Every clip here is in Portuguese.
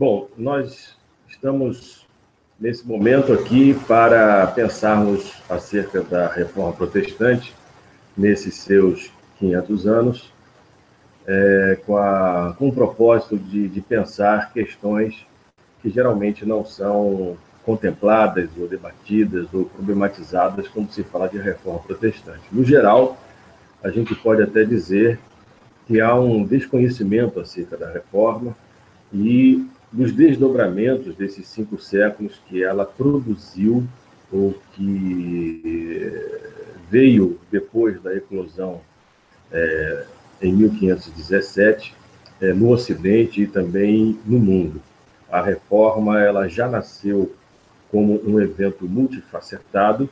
Bom, nós estamos nesse momento aqui para pensarmos acerca da reforma protestante nesses seus 500 anos, é, com, a, com o propósito de, de pensar questões que geralmente não são contempladas ou debatidas ou problematizadas quando se fala de reforma protestante. No geral, a gente pode até dizer que há um desconhecimento acerca da reforma e dos desdobramentos desses cinco séculos que ela produziu ou que veio depois da eclosão é, em 1517 é, no Ocidente e também no mundo. A reforma ela já nasceu como um evento multifacetado,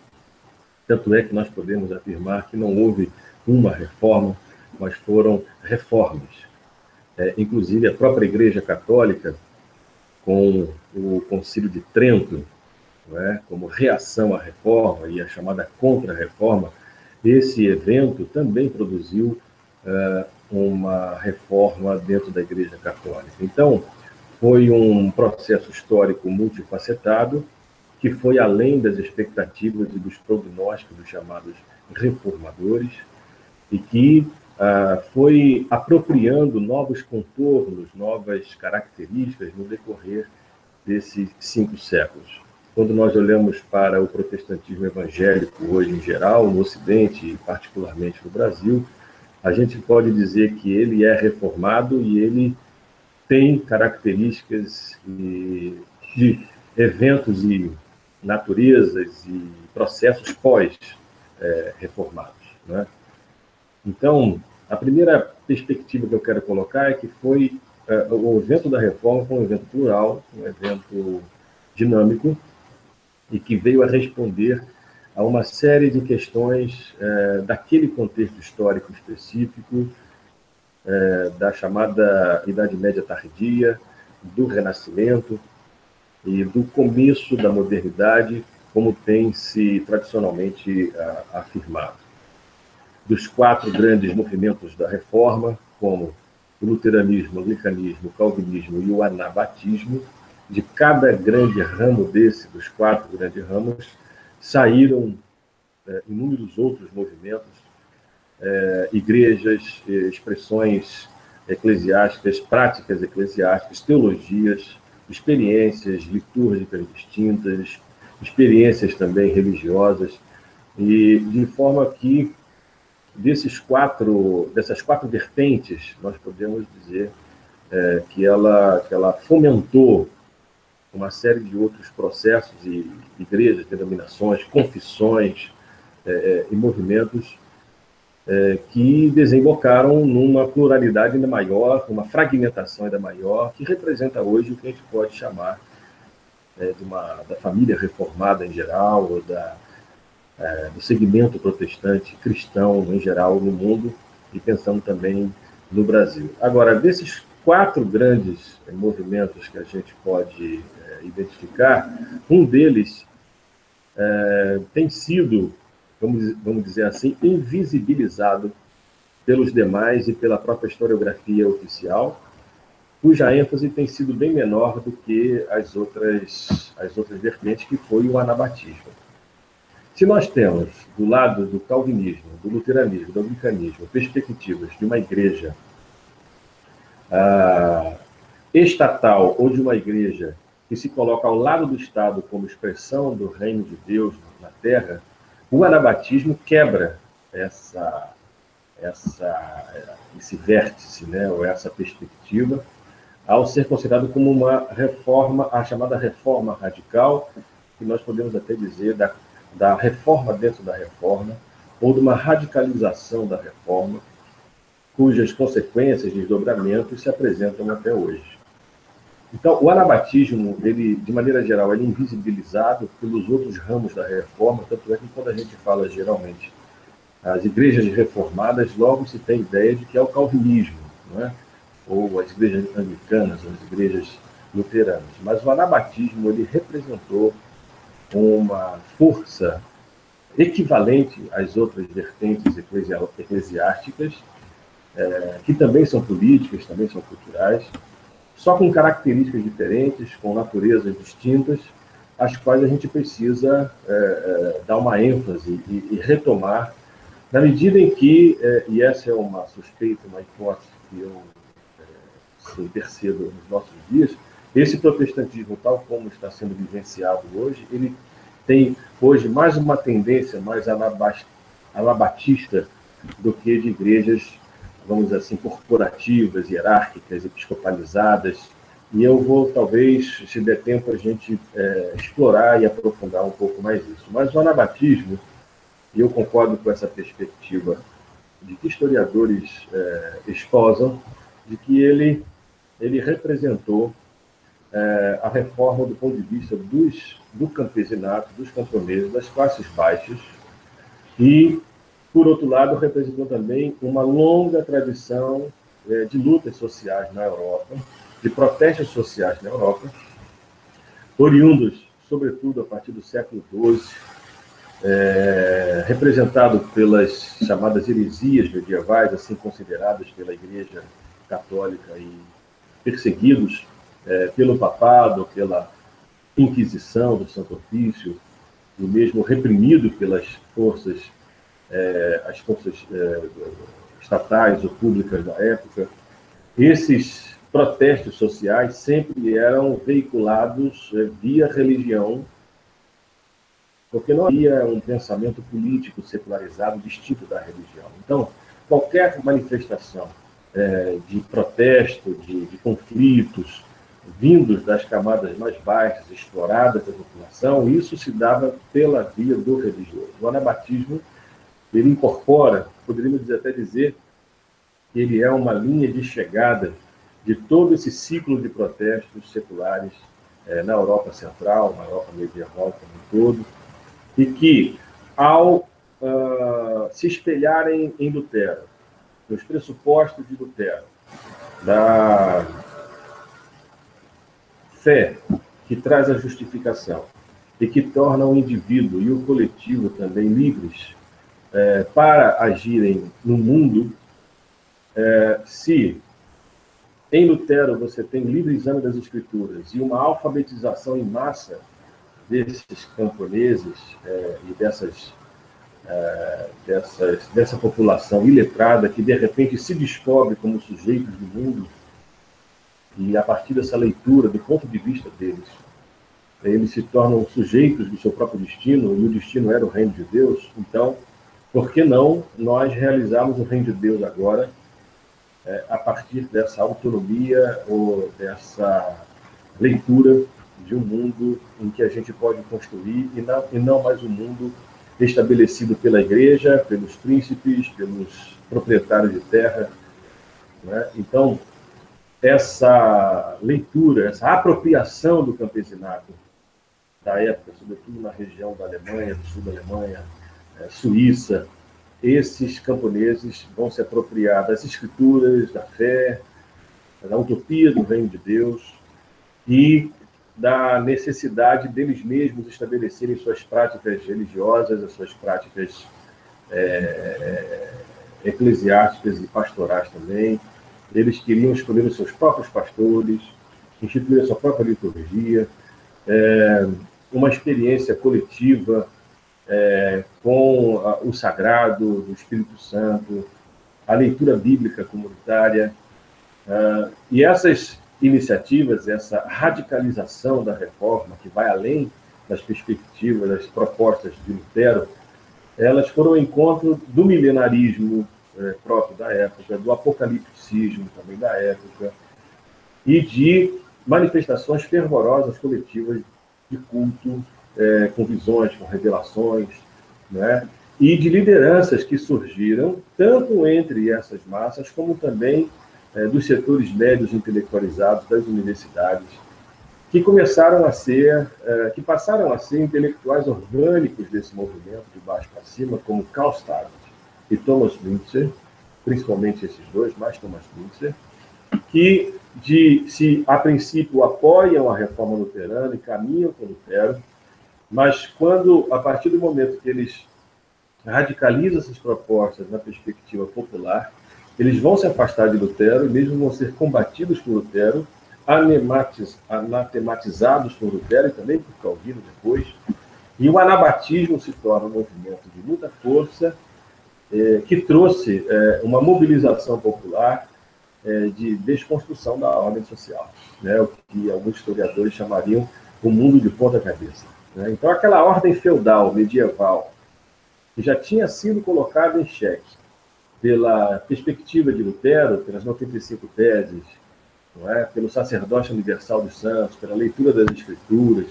tanto é que nós podemos afirmar que não houve uma reforma, mas foram reformas. É, inclusive, a própria Igreja Católica com o Concílio de Trento, é? como reação à reforma e a chamada contra-reforma, esse evento também produziu uh, uma reforma dentro da Igreja Católica. Então, foi um processo histórico multifacetado que foi além das expectativas e dos prognósticos dos chamados reformadores e que ah, foi apropriando novos contornos, novas características no decorrer desses cinco séculos. Quando nós olhamos para o protestantismo evangélico hoje em geral, no Ocidente e particularmente no Brasil, a gente pode dizer que ele é reformado e ele tem características de eventos e naturezas e processos pós-reformados. Eh, né? Então, a primeira perspectiva que eu quero colocar é que foi uh, o evento da reforma foi um evento plural, um evento dinâmico e que veio a responder a uma série de questões uh, daquele contexto histórico específico, uh, da chamada Idade Média Tardia, do Renascimento e do começo da modernidade, como tem se tradicionalmente afirmado dos quatro grandes movimentos da reforma, como o luteranismo, o anglicanismo, o calvinismo e o anabatismo, de cada grande ramo desse, dos quatro grandes ramos, saíram é, inúmeros outros movimentos, é, igrejas, expressões eclesiásticas, práticas eclesiásticas, teologias, experiências litúrgicas distintas, experiências também religiosas, e de forma que desses quatro, dessas quatro vertentes, nós podemos dizer é, que, ela, que ela fomentou uma série de outros processos e igrejas, denominações, confissões é, é, e movimentos é, que desembocaram numa pluralidade ainda maior, uma fragmentação ainda maior, que representa hoje o que a gente pode chamar é, de uma, da família reformada em geral, ou da, é, do segmento protestante cristão em geral no mundo e pensando também no Brasil. Agora, desses quatro grandes movimentos que a gente pode é, identificar, um deles é, tem sido, vamos, vamos dizer assim, invisibilizado pelos demais e pela própria historiografia oficial, cuja ênfase tem sido bem menor do que as outras, as outras vertentes, que foi o anabatismo. Se nós temos, do lado do calvinismo, do luteranismo, do anglicanismo, perspectivas de uma igreja ah, estatal ou de uma igreja que se coloca ao lado do Estado como expressão do reino de Deus na terra, o anabatismo quebra essa, essa, esse vértice, né, ou essa perspectiva, ao ser considerado como uma reforma, a chamada reforma radical, que nós podemos até dizer da da reforma dentro da reforma, ou de uma radicalização da reforma, cujas consequências, desdobramentos se apresentam até hoje. Então, o anabatismo, ele, de maneira geral, é invisibilizado pelos outros ramos da reforma, tanto é que quando a gente fala geralmente as igrejas reformadas, logo se tem ideia de que é o calvinismo, não é? ou as igrejas anglicanas, as igrejas luteranas. Mas o anabatismo, ele representou uma força equivalente às outras vertentes eclesiásticas, é, que também são políticas, também são culturais, só com características diferentes, com naturezas distintas, as quais a gente precisa é, é, dar uma ênfase e, e, retomar, na medida em que, é, e essa é uma suspeita, uma hipótese que eu é, percebo nos nossos dias, esse protestantismo, tal como está sendo vivenciado hoje, ele tem hoje mais uma tendência mais anabatista do que de igrejas, vamos dizer assim, corporativas, hierárquicas, episcopalizadas. E eu vou, talvez, se der tempo, a gente é, explorar e aprofundar um pouco mais isso. Mas o anabatismo, e eu concordo com essa perspectiva de que historiadores é, esposam, de que ele, ele representou é, a reforma do ponto de vista dos, do campesinato, dos camponeses, das classes baixas, e, por outro lado, representou também uma longa tradição é, de lutas sociais na Europa, de protestos sociais na Europa, oriundos, sobretudo, a partir do século XII, é, representado pelas chamadas heresias medievais, assim consideradas pela Igreja Católica e perseguidos é, pelo papado, pela Inquisição do Santo Ofício, e mesmo reprimido pelas forças, é, as forças é, estatais ou públicas da época, esses protestos sociais sempre eram veiculados é, via religião, porque não havia um pensamento político secularizado distinto da religião. Então, qualquer manifestação é, de protesto, de, de conflitos, vindos das camadas mais baixas, exploradas da população, isso se dava pela via do religioso. O anabatismo, ele incorpora, poderíamos até dizer, que ele é uma linha de chegada de todo esse ciclo de protestos seculares é, na Europa Central, na Europa medieval como um todo, e que, ao uh, se espelharem em Lutero, nos pressupostos de Lutero, da fé que traz a justificação e que torna o indivíduo e o coletivo também livres é, para agirem no mundo, é, se em Lutero você tem livre exame das escrituras e uma alfabetização em massa desses camponeses é, e dessas, é, dessas, dessa população iletrada que de repente se descobre como sujeitos do mundo e a partir dessa leitura, do ponto de vista deles, eles se tornam sujeitos do seu próprio destino, e o destino era o reino de Deus. Então, por que não nós realizarmos o reino de Deus agora, é, a partir dessa autonomia ou dessa leitura de um mundo em que a gente pode construir e não, e não mais um mundo estabelecido pela igreja, pelos príncipes, pelos proprietários de terra. Né? Então, essa leitura, essa apropriação do campesinato da época, sobretudo na região da Alemanha, do sul da Alemanha, é, Suíça, esses camponeses vão se apropriar das escrituras, da fé, da utopia do reino de Deus e da necessidade deles mesmos estabelecerem suas práticas religiosas, as suas práticas é, eclesiásticas e pastorais também, eles queriam escolher os seus próprios pastores, instituir a sua própria liturgia, é, uma experiência coletiva é, com a, o sagrado do Espírito Santo, a leitura bíblica comunitária. É, e essas iniciativas, essa radicalização da reforma, que vai além das perspectivas, das propostas de Lutero, elas foram ao encontro do milenarismo é, próprio da época, do apocalipticismo também da época, e de manifestações fervorosas coletivas de culto, é, com visões, com revelações, né? e de lideranças que surgiram, tanto entre essas massas, como também é, dos setores médios intelectualizados das universidades, que começaram a ser, é, que passaram a ser intelectuais orgânicos desse movimento de baixo para cima, como Karl Stark, e Thomas Müntzer, principalmente esses dois, mais Thomas Müntzer, que de, se a princípio apoiam a reforma luterana e caminham com Lutero, mas quando, a partir do momento que eles radicalizam essas propostas na perspectiva popular, eles vão se afastar de Lutero e mesmo vão ser combatidos por Lutero anatematizados por Lutero e também por Calvino depois. E o anabatismo se torna um movimento de muita força, é, que trouxe é, uma mobilização popular é, de desconstrução da ordem social, né? o que alguns historiadores chamariam o mundo de ponta cabeça. Né? Então, aquela ordem feudal, medieval, que já tinha sido colocada em xeque pela perspectiva de Lutero, pelas 95 teses, não é? pelo sacerdócio universal dos santos, pela leitura das escrituras,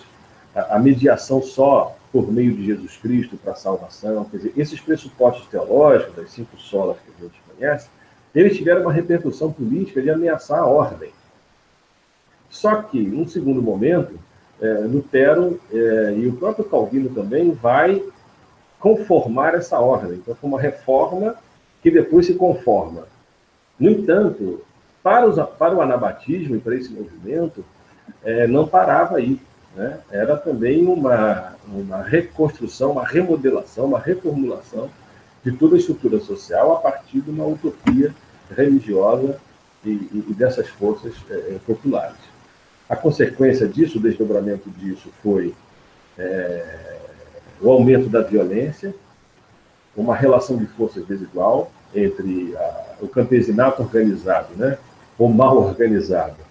a mediação só por meio de Jesus Cristo para a salvação, quer dizer, esses pressupostos teológicos, das cinco solas que a gente conhece, eles tiveram uma repercussão política de ameaçar a ordem. Só que, num segundo momento, é, Lutero é, e o próprio Calvino também vai conformar essa ordem. Então, foi uma reforma que depois se conforma. No entanto, para, os, para o anabatismo e para esse movimento, é, não parava aí. Né? Era também uma, uma reconstrução, uma remodelação, uma reformulação de toda a estrutura social a partir de uma utopia religiosa e, e dessas forças é, é, populares. A consequência disso, o desdobramento disso, foi é, o aumento da violência, uma relação de forças desigual entre a, o campesinato organizado, né, ou mal organizado,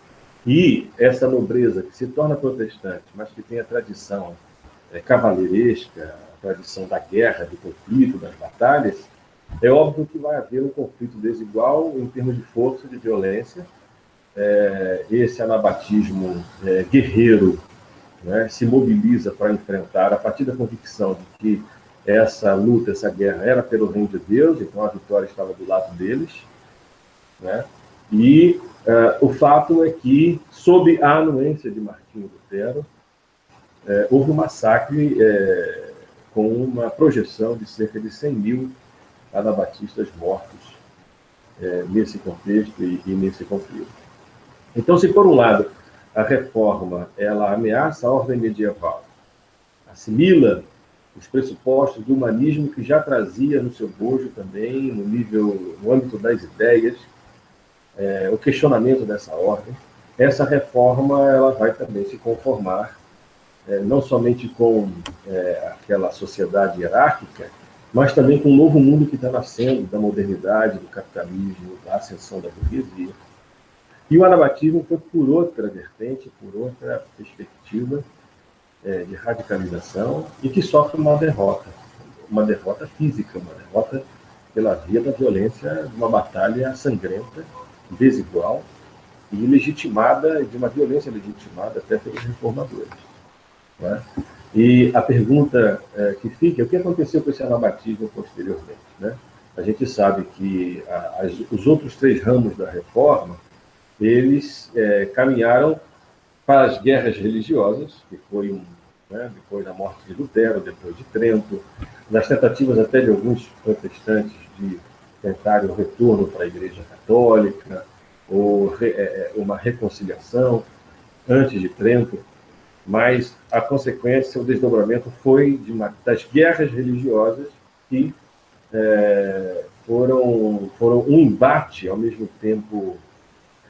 e essa nobreza que se torna protestante, mas que tem a tradição é, cavaleiresca, a tradição da guerra, do conflito, das batalhas, é óbvio que vai haver um conflito desigual em termos de força, de violência. É, esse anabatismo é, guerreiro né, se mobiliza para enfrentar, a partir da convicção de que essa luta, essa guerra era pelo reino de Deus, então a vitória estava do lado deles. Né? E uh, o fato é que, sob a anuência de Martinho Lutero, uh, houve um massacre uh, com uma projeção de cerca de 100 mil anabatistas mortos nesse contexto e, e nesse conflito. Então, se por um lado a reforma ela ameaça a ordem medieval, assimila os pressupostos do humanismo que já trazia no seu bojo também, no nível, no âmbito das ideias, é, o questionamento dessa ordem. Essa reforma ela vai também se conformar é, não somente com é, aquela sociedade hierárquica, mas também com um novo mundo que está nascendo da modernidade, do capitalismo, da ascensão da burguesia. E o anabatismo foi por outra vertente, por outra perspectiva, é, de radicalização e que sofre uma derrota, uma derrota física, uma derrota pela via da violência, uma batalha sangrenta, desigual e legitimada, de uma violência legitimada até pelos reformadores. É? E a pergunta é, que fica é o que aconteceu com esse anabatismo posteriormente? Né? A gente sabe que a, as, os outros três ramos da reforma, eles é, caminharam para as guerras religiosas, que foi um né, depois da morte de Lutero, depois de Trento, nas tentativas até de alguns protestantes de tentarem o retorno para a Igreja Católica, ou re, é, é uma reconciliação antes de Trento, mas a consequência, o desdobramento foi de uma, das guerras religiosas que é, foram, foram um embate ao mesmo tempo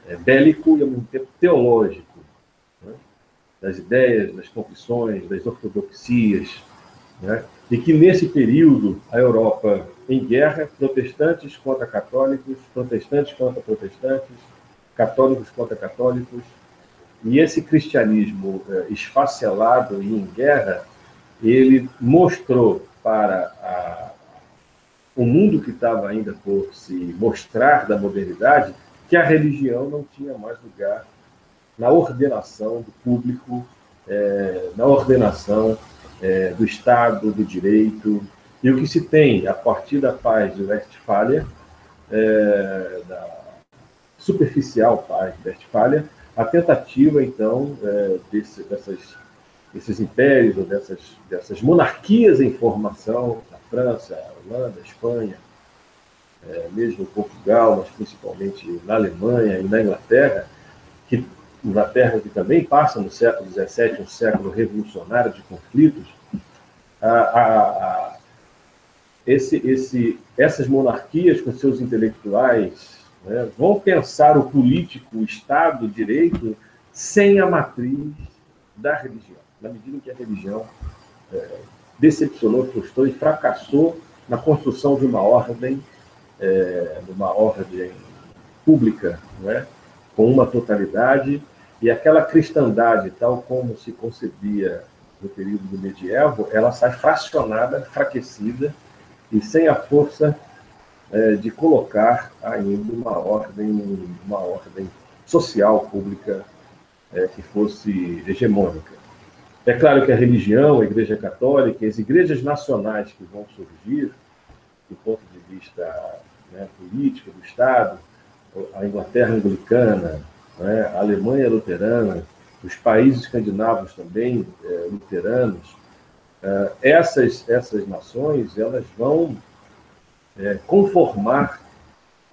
é, bélico e ao mesmo tempo teológico das ideias, das confissões, das ortodoxias, né? e que nesse período a Europa em guerra, protestantes contra católicos, protestantes contra protestantes, católicos contra católicos, e esse cristianismo eh, esfacelado e em guerra, ele mostrou para a, o mundo que estava ainda por se mostrar da modernidade que a religião não tinha mais lugar na ordenação do público, é, na ordenação é, do Estado, do direito. E o que se tem a partir da paz de Westfália, é, da superficial paz de Westfália, a tentativa, então, é, desse, dessas, desses impérios, ou dessas, dessas monarquias em formação, a França, a Holanda, a Espanha, é, mesmo Portugal, mas principalmente na Alemanha e na Inglaterra, que Inglaterra, que também passa no século XVII, um século revolucionário de conflitos, a, a, a, esse, esse, essas monarquias com seus intelectuais né, vão pensar o político, o Estado, o direito, sem a matriz da religião, na medida em que a religião é, decepcionou, frustrou e fracassou na construção de uma ordem, é, uma ordem pública, não é? com uma totalidade, e aquela cristandade, tal como se concebia no período do medievo, ela sai fracionada, enfraquecida e sem a força é, de colocar ainda uma ordem, uma ordem social pública é, que fosse hegemônica. É claro que a religião, a Igreja Católica, as igrejas nacionais que vão surgir, do ponto de vista né, político do Estado, a Inglaterra anglicana, né, a Alemanha luterana, os países escandinavos também é, luteranos, é, essas, essas nações elas vão é, conformar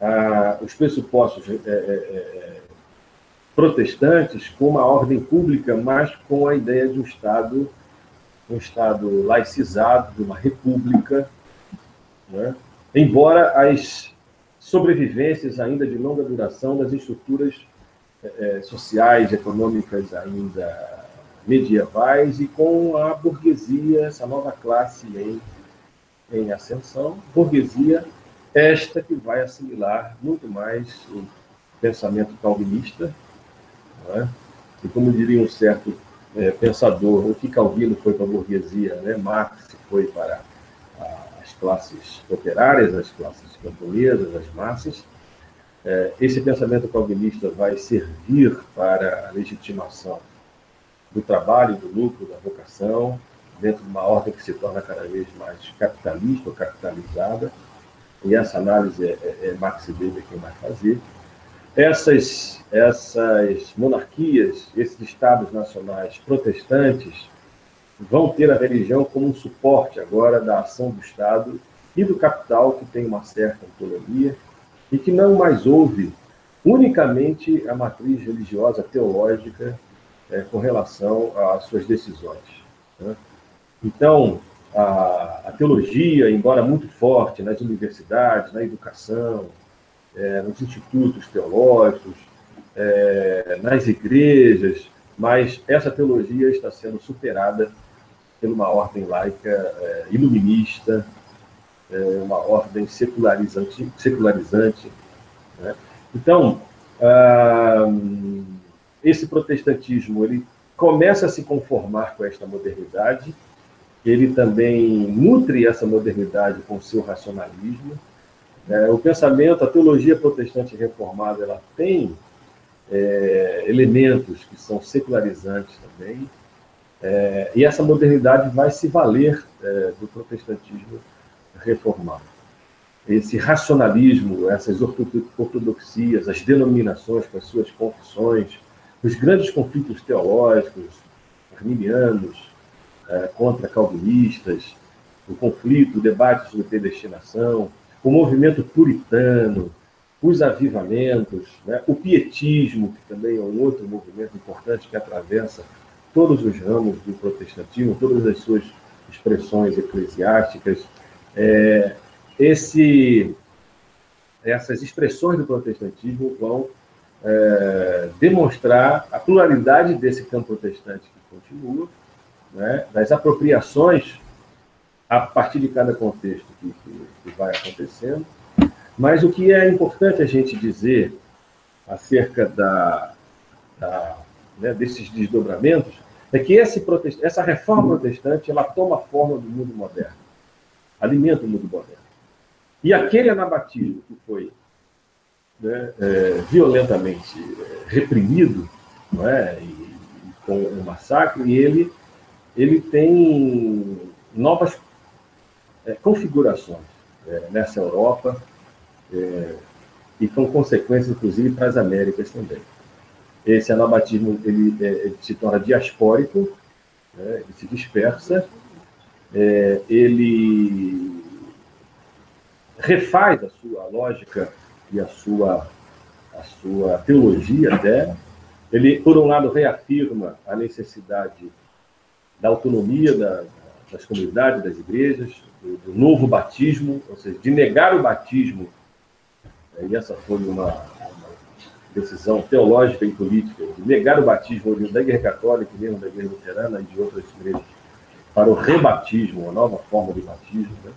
a, os pressupostos é, é, protestantes com uma ordem pública, mas com a ideia de um Estado, um Estado laicizado, de uma república, né? embora as sobrevivências ainda de longa duração das estruturas sociais, econômicas ainda medievais e com a burguesia, essa nova classe em, em ascensão, burguesia esta que vai assimilar muito mais o pensamento calvinista, é? e como diria um certo é, pensador, o que Calvino foi para a burguesia, né? Marx foi para as classes operárias, as classes camponesas, as massas, é, esse pensamento calvinista vai servir para a legitimação do trabalho, do lucro, da vocação, dentro de uma ordem que se torna cada vez mais capitalista ou capitalizada, e essa análise é, é, é Max Weber quem vai fazer. Essas, essas monarquias, esses estados nacionais protestantes, vão ter a religião como um suporte agora da ação do Estado e do capital, que tem uma certa autonomia, e que não mais houve unicamente a matriz religiosa teológica é, com relação às suas decisões. Né? Então, a, a, teologia, embora muito forte nas universidades, na educação, é, nos institutos teológicos, é, nas igrejas, mas essa teologia está sendo superada por uma ordem laica é, iluminista, é, uma ordem secularizante. secularizante né? Então, ah, esse protestantismo ele começa a se conformar com esta modernidade, ele também nutre essa modernidade com seu racionalismo. É, o pensamento, a teologia protestante reformada, ela tem é, elementos que são secularizantes também, é, e essa modernidade vai se valer é, do protestantismo reformado. Esse racionalismo, essas ortodoxias, as denominações com as suas confissões, os grandes conflitos teológicos, arminianos é, contra calvinistas, o conflito, o debate sobre predestinação, o movimento puritano, os avivamentos, né, o pietismo, que também é um outro movimento importante que atravessa todos os ramos do protestantismo, todas as suas expressões eclesiásticas, é, esse, essas expressões do protestantismo vão é, demonstrar a pluralidade desse campo protestante que continua, né, das apropriações a partir de cada contexto que, que, que vai acontecendo. Mas o que é importante a gente dizer acerca da, da né, desses desdobramentos é que esse essa reforma protestante ela toma forma do mundo moderno alimenta o mundo moderno. E aquele anabatismo que foi né, é, violentamente é, reprimido, não é, e, e com um massacre, ele, ele tem novas é, configurações é, nessa Europa é, e com consequências, inclusive, para as Américas também. Esse anabatismo ele, é, ele se torna diaspórico, né, ele se dispersa, ele refaz a sua lógica e a sua, a sua teologia até. Ele, por um lado, reafirma a necessidade da autonomia da, das comunidades, das igrejas, do, do, novo batismo, ou seja, de negar o batismo. E essa foi uma, uma, decisão teológica e política de negar o batismo da Igreja Católica, mesmo da Igreja Luterana e de outras igrejas, para o rebatismo, uma nova forma de batismo. Né?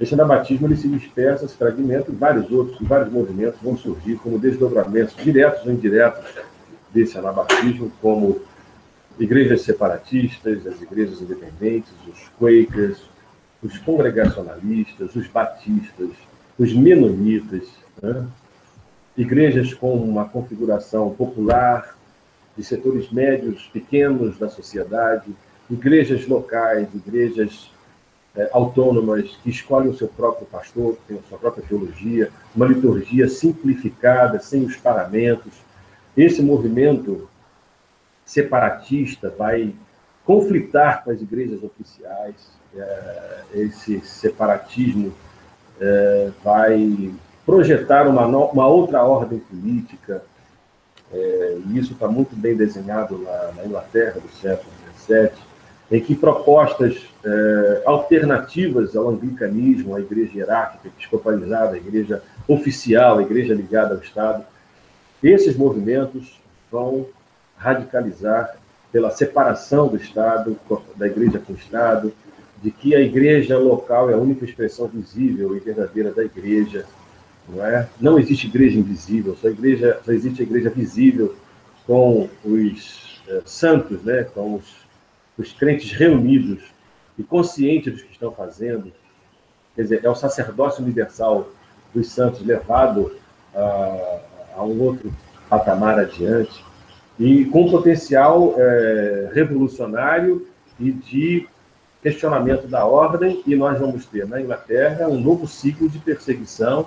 Esse anabatismo ele se dispersa, se fragmenta, e vários outros, vários movimentos vão surgir como desdobramentos diretos ou indiretos desse anabatismo, como igrejas separatistas, as igrejas independentes, os quakers, os congregacionalistas, os batistas, os menonitas, né? igrejas com uma configuração popular, de setores médios, pequenos da sociedade, igrejas locais, igrejas é, autônomas que escolhem o seu próprio pastor, que tem a sua própria teologia, uma liturgia simplificada, sem os paramentos. Esse movimento separatista vai conflitar com as igrejas oficiais, é, esse separatismo é, vai projetar uma, uma outra ordem política, é, e isso está muito bem desenhado lá na Inglaterra do século XVII, em que propostas é, alternativas ao anglicanismo, à igreja hierárquica, episcopalizada, à igreja oficial, à igreja ligada ao Estado, esses movimentos vão radicalizar pela separação do Estado, da igreja com o Estado, de que a igreja local é a única expressão visível e verdadeira da igreja, não é? Não existe igreja invisível, só, igreja, só existe a igreja visível com os é, santos, né? com os, os crentes reunidos e conscientes dos que estão fazendo. Quer dizer, é o sacerdócio universal dos santos levado a, a um outro patamar adiante e com potencial é, revolucionário e de questionamento da ordem, e nós vamos ter na Inglaterra um novo ciclo de perseguição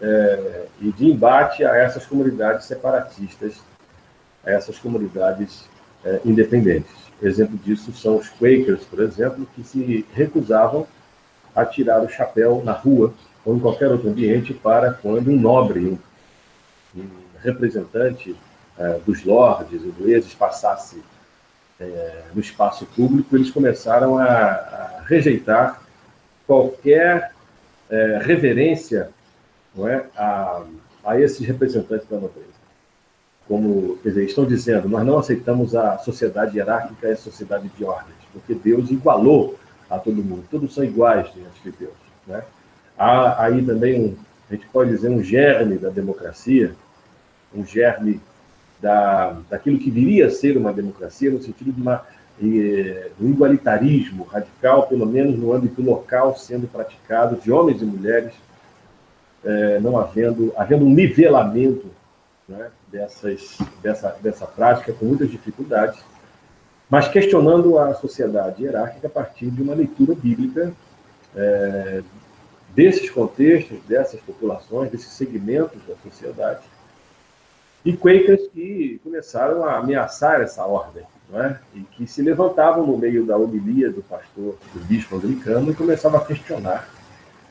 é, e de embate a essas comunidades separatistas, a essas comunidades é, independentes. Exemplo disso são os Quakers, por exemplo, que se recusavam a tirar o chapéu na rua ou em qualquer outro ambiente para quando um nobre, um, representante é, dos lordes ingleses passasse é, no espaço público, eles começaram a, a rejeitar qualquer é, reverência não é, a, a esses representantes da nobreza. Como quer dizer, estão dizendo, nós não aceitamos a sociedade hierárquica e a sociedade de ordens, porque Deus igualou a todo mundo, todos são iguais diante de Deus. Né? Há aí também, um, a gente pode dizer, um germe da democracia, um germe da, daquilo que viria a ser uma democracia, no sentido de uma, um igualitarismo radical, pelo menos no âmbito local, sendo praticado de homens e mulheres, eh, não havendo, havendo um nivelamento né, dessas, dessa, dessa prática com muitas dificuldades, mas questionando a sociedade hierárquica a partir de uma leitura bíblica eh, desses contextos, dessas populações, desses segmentos da sociedade, e Quakers que começaram a ameaçar essa ordem, é? e que se levantavam no meio da homilia do pastor, do bispo anglicano, e começavam a questionar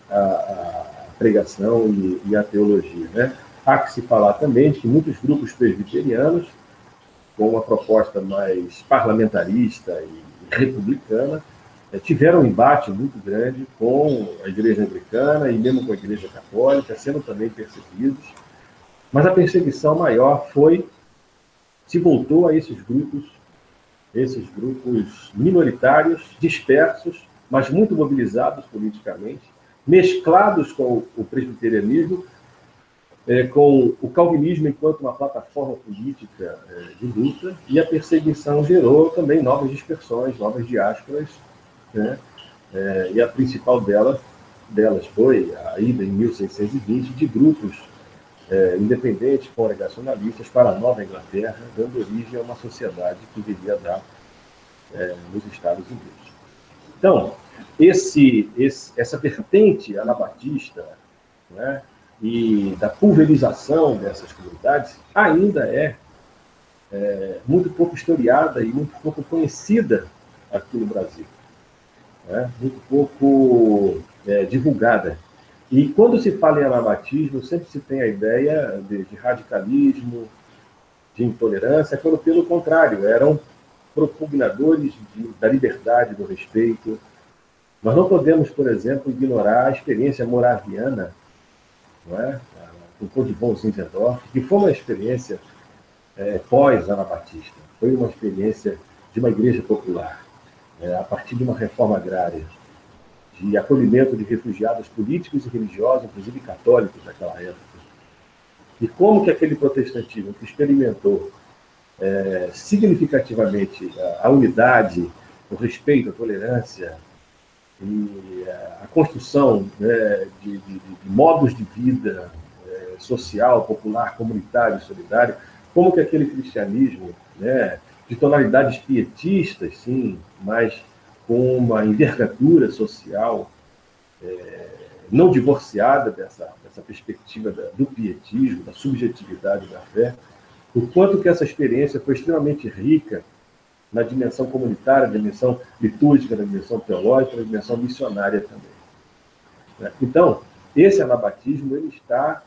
a, a pregação e, e, a teologia. Né? Há que se falar também de que muitos grupos presbiterianos, com uma proposta mais parlamentarista e republicana, eh, tiveram um embate muito grande com a igreja anglicana e mesmo com a igreja católica, sendo também perseguidos. Mas a perseguição maior foi se voltou a esses grupos, esses grupos minoritários, dispersos, mas muito mobilizados politicamente, mesclados com o presbiterianismo, é, com o calvinismo enquanto uma plataforma política é, de luta, e a perseguição gerou também novas dispersões, novas diásporas, né? É, e a principal delas, delas foi a ida em 1620 de grupos é, independentes, congregacionalistas para a Nova Inglaterra, dando origem a uma sociedade que viria dar é, nos Estados Unidos. Então, esse, esse, essa vertente anabatista né, e da pulverização dessas comunidades ainda é, é, muito pouco historiada e muito pouco conhecida aqui no Brasil. Né, muito pouco é, divulgada e quando se fala em anabatismo, sempre se tem a ideia de, de radicalismo, de intolerância, quando, pelo contrário, eram propugnadores de, da liberdade, do respeito. Nós não podemos, por exemplo, ignorar a experiência moraviana, não é? o Codivon Zinzendorf, que foi uma experiência é, pós-anabatista, foi uma experiência de uma igreja popular, é, a partir de uma reforma agrária, de acolhimento de refugiados políticos e religiosos, inclusive católicos naquela época. E como que aquele protestantismo que experimentou é, significativamente a, a, unidade, o respeito, a tolerância e a, a construção né, de, de, de, modos de vida é, social, popular, comunitário solidário, como que aquele cristianismo né, de tonalidades pietistas, sim, mas com uma envergadura social é, não divorciada dessa, dessa perspectiva da, do pietismo, da subjetividade da fé, o quanto que essa experiência foi extremamente rica na dimensão comunitária, na dimensão litúrgica, na dimensão teológica, na dimensão missionária também. Né? Então, esse anabatismo ele está,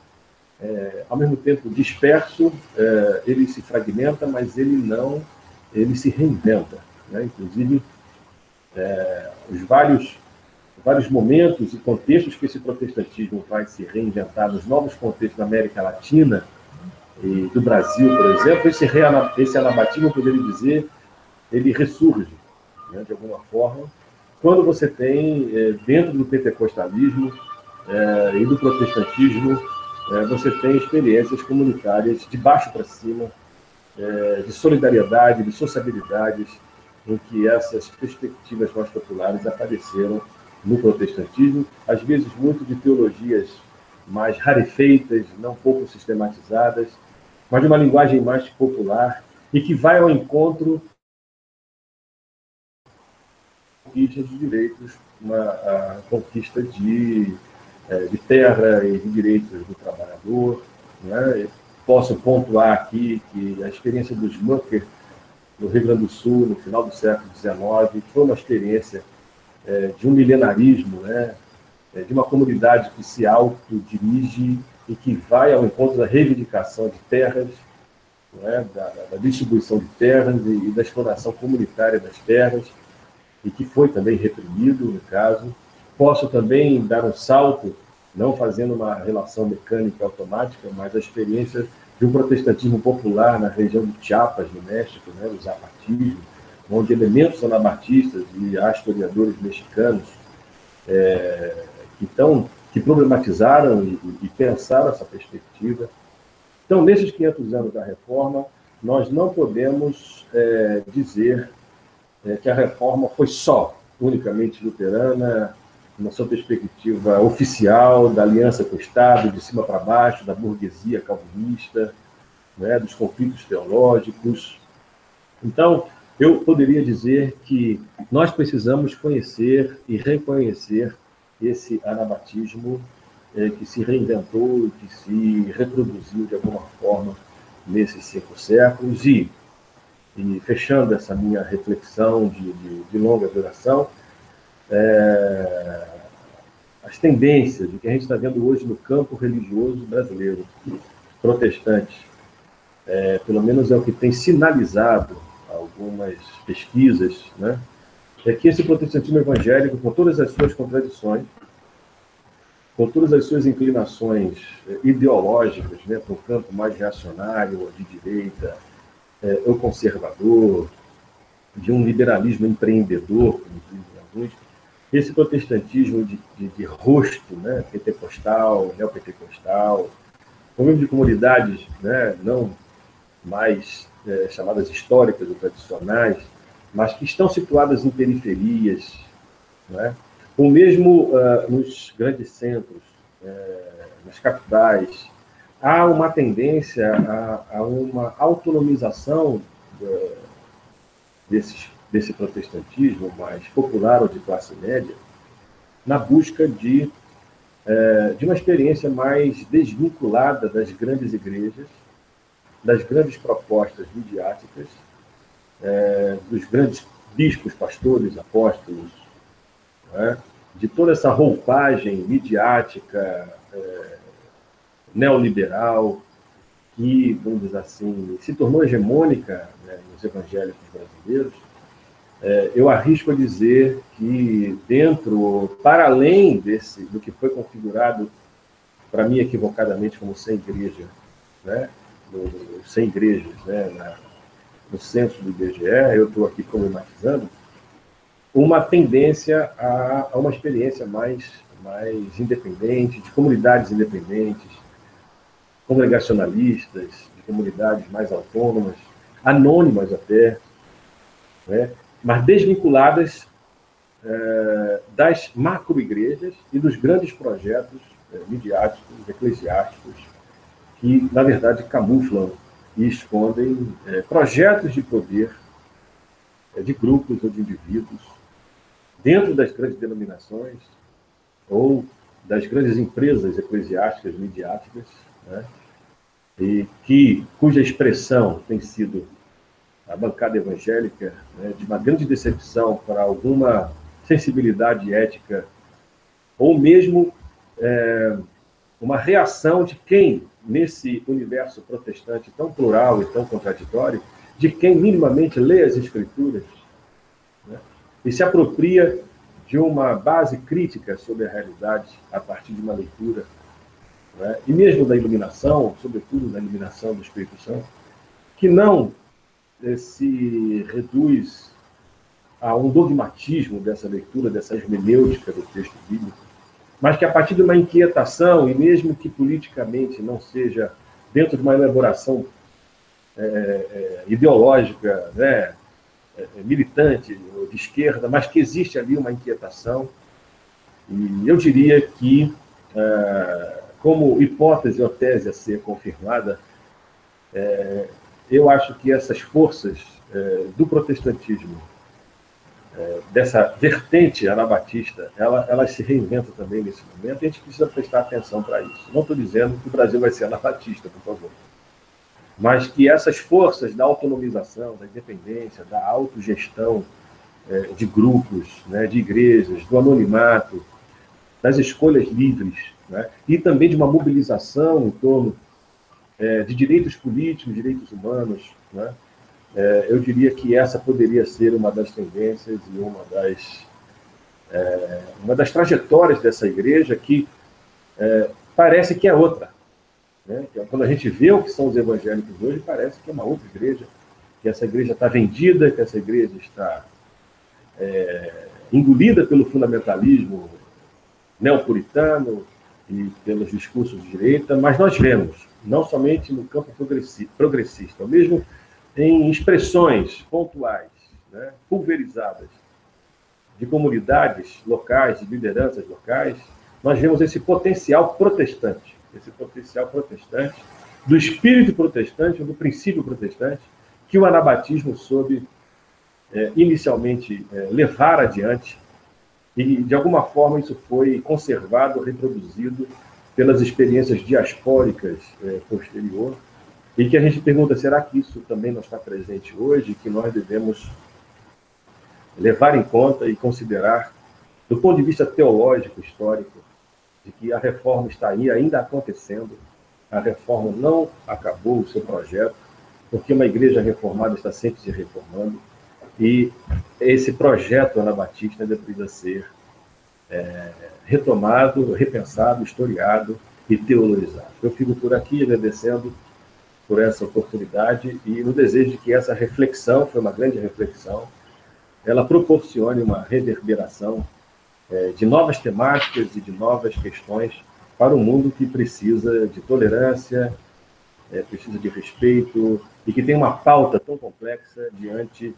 é, ao mesmo tempo, disperso, é, ele se fragmenta, mas ele não, ele se reinventa. Né? Inclusive, é, os vários, vários momentos e contextos que esse protestantismo vai se reinventar nos novos contextos da América Latina e do Brasil, por exemplo, esse, esse anabatismo, poderia dizer, ele ressurge, né, de alguma forma, quando você tem, é, dentro do pentecostalismo é, e do protestantismo, é, você tem experiências comunitárias de baixo para cima, de solidariedade, de sociabilidades, em que essas perspectivas mais populares apareceram no protestantismo, às vezes muito de teologias mais rarefeitas, não pouco sistematizadas, mas de uma linguagem mais popular e que vai ao encontro conquista de direitos, uma conquista de, é, de terra e de direitos do trabalhador. Né? Posso pontuar aqui que a experiência dos Mucker no Rio Grande do Sul, no final do século XIX, foi uma experiência é, de um milenarismo, né, é, de uma comunidade que se autodirige e que vai ao encontro da reivindicação de terras, né, da, da, distribuição de terras e, e da exploração comunitária das terras, e que foi também reprimido, no caso. Posso também dar um salto, não fazendo uma relação mecânica automática, mas a experiência de um protestantismo popular na região de Chiapas, no México, né, o zapatismo, onde elementos anabatistas e historiadores mexicanos é, que, tão, que problematizaram e, e pensaram essa perspectiva. Então, nesses 500 anos da reforma, nós não podemos é, dizer é, que a reforma foi só, unicamente luterana, na sua perspectiva oficial da aliança com o Estado, de cima para baixo, da burguesia calvinista, né, dos conflitos teológicos. Então, eu poderia dizer que nós precisamos conhecer e reconhecer esse anabatismo é, que se reinventou, que se reproduziu de alguma forma nesses cinco séculos. E, e fechando essa minha reflexão de, de, de longa duração, é, as tendências que a gente está vendo hoje no campo religioso brasileiro, protestante, é, pelo menos é o que tem sinalizado algumas pesquisas, né, é que esse protestantismo evangélico, com todas as suas contradições, com todas as suas inclinações é, ideológicas, né, para um campo mais reacionário, de direita, é, ou conservador, de um liberalismo empreendedor, como dizem alguns, esse protestantismo de, de, de rosto, né, pentecostal, neopentecostal, mesmo de comunidades né, não mais é, chamadas históricas ou tradicionais, mas que estão situadas em periferias, né, ou mesmo uh, nos grandes centros, é, nas capitais, há uma tendência a, a uma autonomização uh, desses desse protestantismo mais popular ou de classe média, na busca de, é, de uma experiência mais desvinculada das grandes igrejas, das grandes propostas midiáticas, é, dos grandes bispos, pastores, apóstolos, é? de toda essa roupagem midiática é, neoliberal que, vamos dizer assim, se tornou hegemônica né, nos evangélicos brasileiros, é, eu arrisco a dizer que dentro, para além desse, do que foi configurado para mim equivocadamente como sem igreja, né? Sem igrejas, né? Na, no censo do IBGE, eu estou aqui problematizando, uma tendência a, a, uma experiência mais, mais independente, de comunidades independentes, congregacionalistas, de comunidades mais autônomas, anônimas até, né? mas desvinculadas é, das macro-igrejas e dos grandes projetos é, midiáticos, eclesiásticos, que, na verdade, camuflam e escondem é, projetos de poder de grupos ou de indivíduos dentro das grandes denominações ou das grandes empresas eclesiásticas, midiáticas, né? E que, cuja expressão tem sido a bancada evangélica, né, de uma grande decepção para alguma sensibilidade ética, ou mesmo é, uma reação de quem, nesse universo protestante tão plural e tão contraditório, de quem minimamente lê as Escrituras né, e se apropria de uma base crítica sobre a realidade a partir de uma leitura, né, e mesmo da iluminação, sobretudo da iluminação do Espírito Santo, que não eh, se reduz a um dogmatismo dessa leitura, dessa hermenêutica do texto bíblico, mas que a partir de uma inquietação, e mesmo que politicamente não seja dentro de uma elaboração é, é, ideológica, né, militante, de esquerda, mas que existe ali uma inquietação, e eu diria que, como hipótese ou tese a ser confirmada, eu acho que essas forças do protestantismo é, dessa vertente anabatista, ela, ela se reinventa também nesse momento e a gente precisa prestar atenção para isso. Não estou dizendo que o Brasil vai ser anabatista, por favor, mas que essas forças da autonomização, da independência, da autogestão é, de grupos, né, de igrejas, do anonimato, das escolhas livres, né, e também de uma mobilização em torno é, de direitos políticos, direitos humanos, né, é, eu diria que essa poderia ser uma das tendências e uma das, é, uma das trajetórias dessa igreja que é, parece que é outra. Né? Quando a gente vê o que são os evangélicos hoje, parece que é uma outra igreja, que essa igreja está vendida, que essa igreja está é, engolida pelo fundamentalismo neopuritano e pelos discursos de direita, mas nós vemos, não somente no campo progressista, mesmo em expressões pontuais, né, pulverizadas, de comunidades locais, de lideranças locais, nós vemos esse potencial protestante, esse potencial protestante, do espírito protestante, do princípio protestante, que o anabatismo soube é, inicialmente é, levar adiante, e de alguma forma isso foi conservado, reproduzido pelas experiências diaspóricas é, posterior, e que a gente pergunta, será que isso também não está presente hoje, que nós devemos levar em conta e considerar, do ponto de vista teológico, histórico, de que a reforma está aí ainda acontecendo, a reforma não acabou o seu projeto, porque uma igreja reformada está sempre se reformando, e esse projeto anabatista ainda precisa ser é, retomado, repensado, historiado e teologizado. Eu fico por aqui agradecendo por essa oportunidade e no desejo de que essa reflexão, foi uma grande reflexão, ela proporcione uma reverberação é, de novas temáticas e de novas questões para um mundo que precisa de tolerância, é, precisa de respeito e que tem uma pauta tão complexa diante,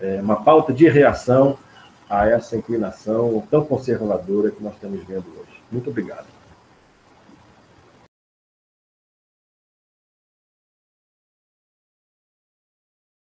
é, uma pauta de reação a essa inclinação tão conservadora que nós estamos vendo hoje. Muito obrigado.